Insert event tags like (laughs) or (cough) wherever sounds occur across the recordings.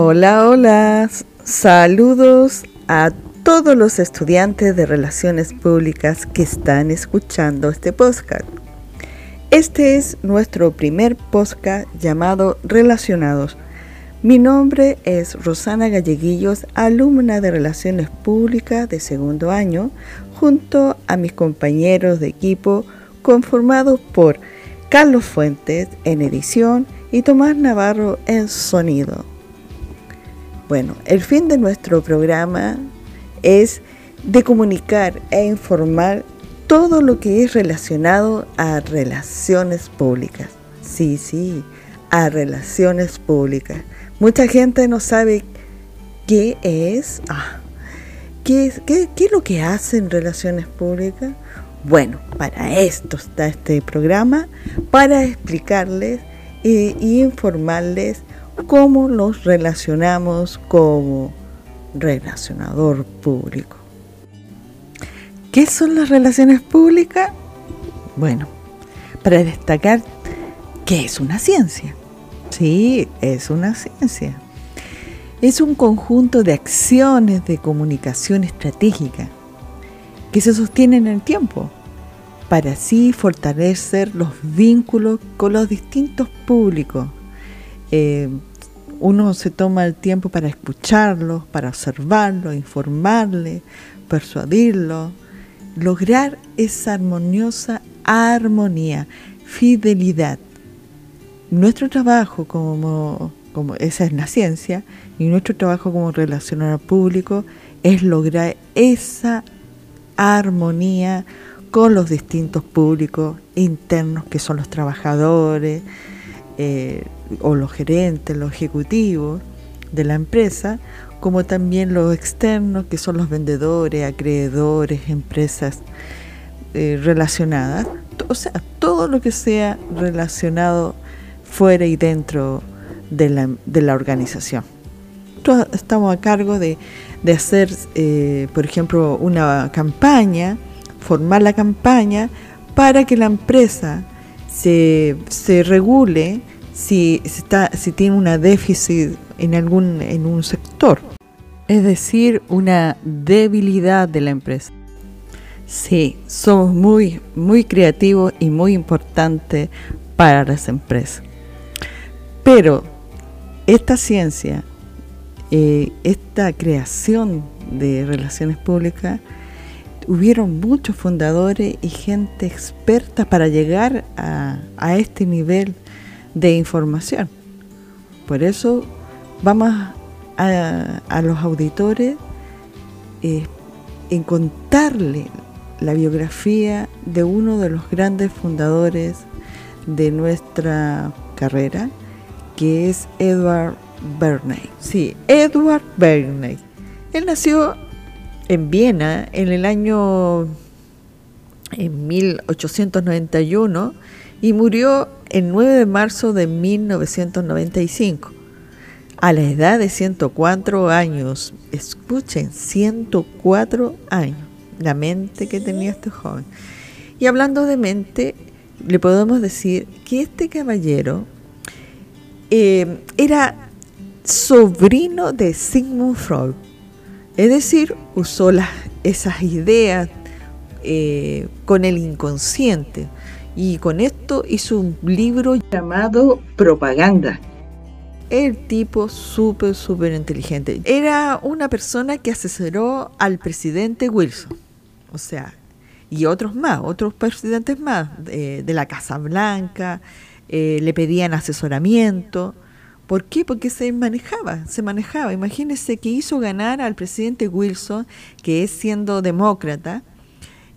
Hola, hola. Saludos a todos los estudiantes de Relaciones Públicas que están escuchando este podcast. Este es nuestro primer podcast llamado Relacionados. Mi nombre es Rosana Galleguillos, alumna de Relaciones Públicas de segundo año, junto a mis compañeros de equipo conformados por Carlos Fuentes en edición y Tomás Navarro en sonido. Bueno, el fin de nuestro programa es de comunicar e informar todo lo que es relacionado a relaciones públicas. Sí, sí, a relaciones públicas. Mucha gente no sabe qué es, ah, qué, es qué, es lo que hacen relaciones públicas. Bueno, para esto está este programa, para explicarles e, informarles cómo nos relacionamos como relacionador público. ¿Qué son las relaciones públicas? Bueno, para destacar que es una ciencia. Sí, es una ciencia. Es un conjunto de acciones de comunicación estratégica que se sostienen en el tiempo para así fortalecer los vínculos con los distintos públicos, eh, uno se toma el tiempo para escucharlo, para observarlo, informarle, persuadirlo, lograr esa armoniosa armonía, fidelidad. Nuestro trabajo como, como esa es la ciencia, y nuestro trabajo como relacionador público es lograr esa armonía con los distintos públicos internos que son los trabajadores, eh, o los gerentes, los ejecutivos de la empresa, como también los externos, que son los vendedores, acreedores, empresas eh, relacionadas, o sea, todo lo que sea relacionado fuera y dentro de la, organización. estamos a cargo de, de hacer, eh, por ejemplo, una campaña, formar la campaña para que la empresa se, se regule si, está, si tiene una déficit en, algún, en un sector. Es decir, una debilidad de la empresa. Sí, somos muy, muy creativos y muy importantes para las empresas. Pero esta ciencia, eh, esta creación de relaciones públicas, hubieron muchos fundadores y gente experta para llegar a, a este nivel de información. Por eso vamos a, los auditores eh, en contarle la biografía de uno de los grandes fundadores de nuestra carrera, que es Edward Bernay. Sí, Edward Bernay. Él nació en Viena en el año en 1891 y murió el 9 de marzo de 1995, a la edad de 104 años. Escuchen, 104 años, la mente que tenía este joven. Y hablando de mente, le podemos decir que este caballero eh, era sobrino de Sigmund Freud, es decir, usó las, esas ideas eh, con el inconsciente y con esto hizo un libro llamado Propaganda. El tipo súper, súper inteligente. Era una persona que asesoró al presidente Wilson. O sea, y otros más, otros presidentes más, de, la Casa Blanca, eh, le pedían asesoramiento. ¿Por qué? Porque se manejaba, se manejaba. Imagínense que hizo ganar al presidente Wilson, que es siendo demócrata,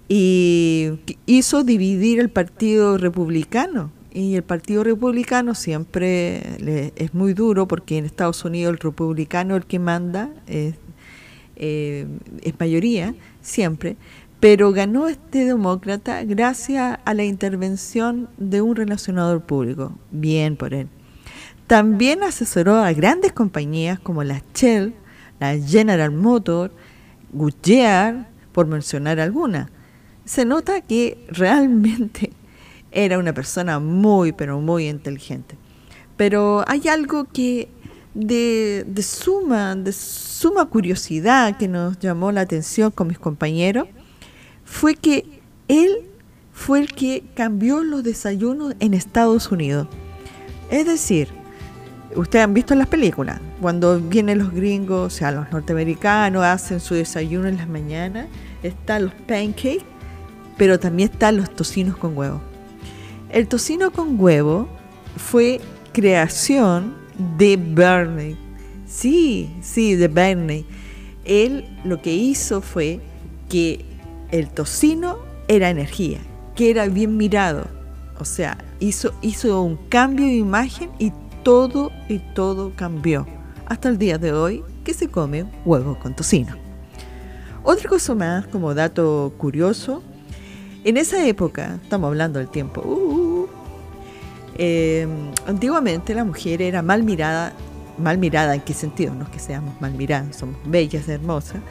y hizo dividir el Partido Republicano. Y el Partido Republicano siempre es muy duro porque en Estados Unidos el republicano el que manda es, eh, es mayoría, siempre. Pero ganó este demócrata gracias a la intervención de un relacionador público. Bien por él. También asesoró a grandes compañías como la Shell, la General Motors, Goodyear, por mencionar algunas se nota que realmente (laughs) era una persona muy, pero muy inteligente. Pero hay algo que de, suma, de suma curiosidad que nos llamó la atención con mis compañeros fue que él fue el que cambió los desayunos en Estados Unidos. Es decir, ustedes han visto en las películas, cuando vienen los gringos, o sea, los norteamericanos, hacen su desayuno en las mañanas, están los pancakes, pero también están los tocinos con huevo. El tocino con huevo fue creación de Bernie. Sí, sí, de Bernie. Él lo que hizo fue que el tocino era energía, que era bien mirado. O sea, hizo, hizo un cambio de imagen y todo y todo cambió. Hasta el día de hoy que se come huevo con tocino. Otra cosa más, como dato curioso, en esa época, estamos hablando del tiempo, uh, eh, antiguamente la mujer era mal mirada, mal mirada en qué sentido, no es que seamos mal miradas, somos bellas, hermosas,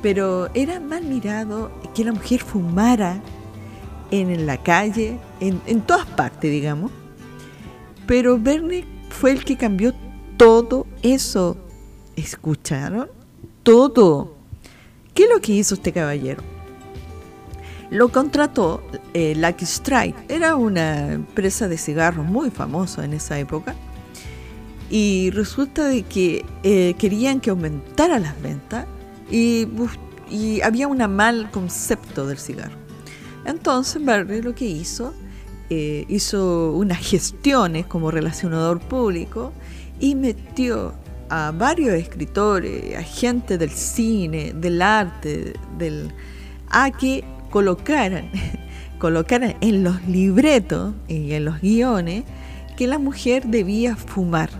pero era mal mirado que la mujer fumara en la calle, en, en todas partes, digamos. Pero Bernie fue el que cambió todo eso. ¿Escucharon? Todo. ¿Qué es lo que hizo este caballero? Lo contrató eh, Lucky Strike. Era una empresa de cigarros muy famosa en esa época. Y resulta de que eh, querían que aumentara las ventas y, había un mal concepto del cigarro. Entonces Barry lo que hizo eh, hizo unas gestiones como relacionador público y metió a varios escritores, a gente del cine, del arte, del, a que colocaran, (laughs) colocaran en los libretos y en los guiones que la mujer debía fumar.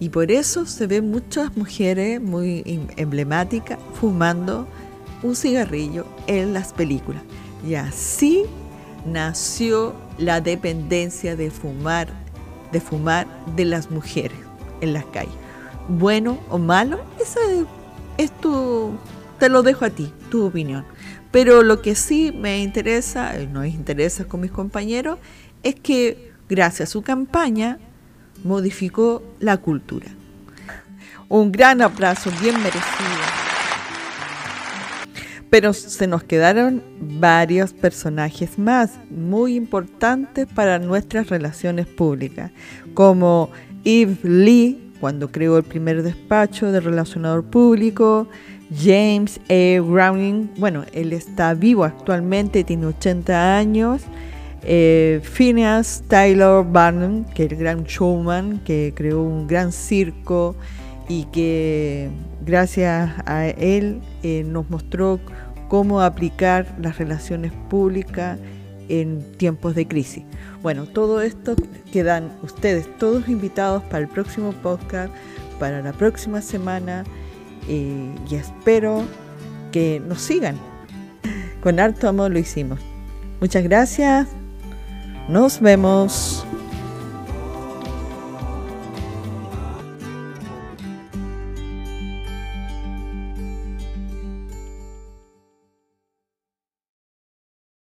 Y por eso se ven muchas mujeres muy em, emblemáticas fumando un cigarrillo en las películas. Y así nació la dependencia de fumar, de fumar de las mujeres en las calles. Bueno o malo, es tu, te lo dejo a ti, tu opinión. Pero lo que sí me interesa, nos interesa con mis compañeros, es que gracias a su campaña modificó la cultura. Un gran abrazo, bien merecido pero se nos quedaron varios personajes más muy importantes para nuestras relaciones públicas, como Eve Lee, cuando creó el primer despacho de relacionador público, James A. Browning, bueno, él está vivo actualmente, tiene 80 años, eh, Phineas Taylor Barnum, que es el gran showman, que creó un gran circo y que gracias a él eh, nos mostró cómo aplicar las relaciones públicas en tiempos de crisis. Bueno, todo esto quedan ustedes todos invitados para el próximo podcast, para la próxima semana eh, y espero que nos sigan. Con harto amor lo hicimos. Muchas gracias. Nos vemos.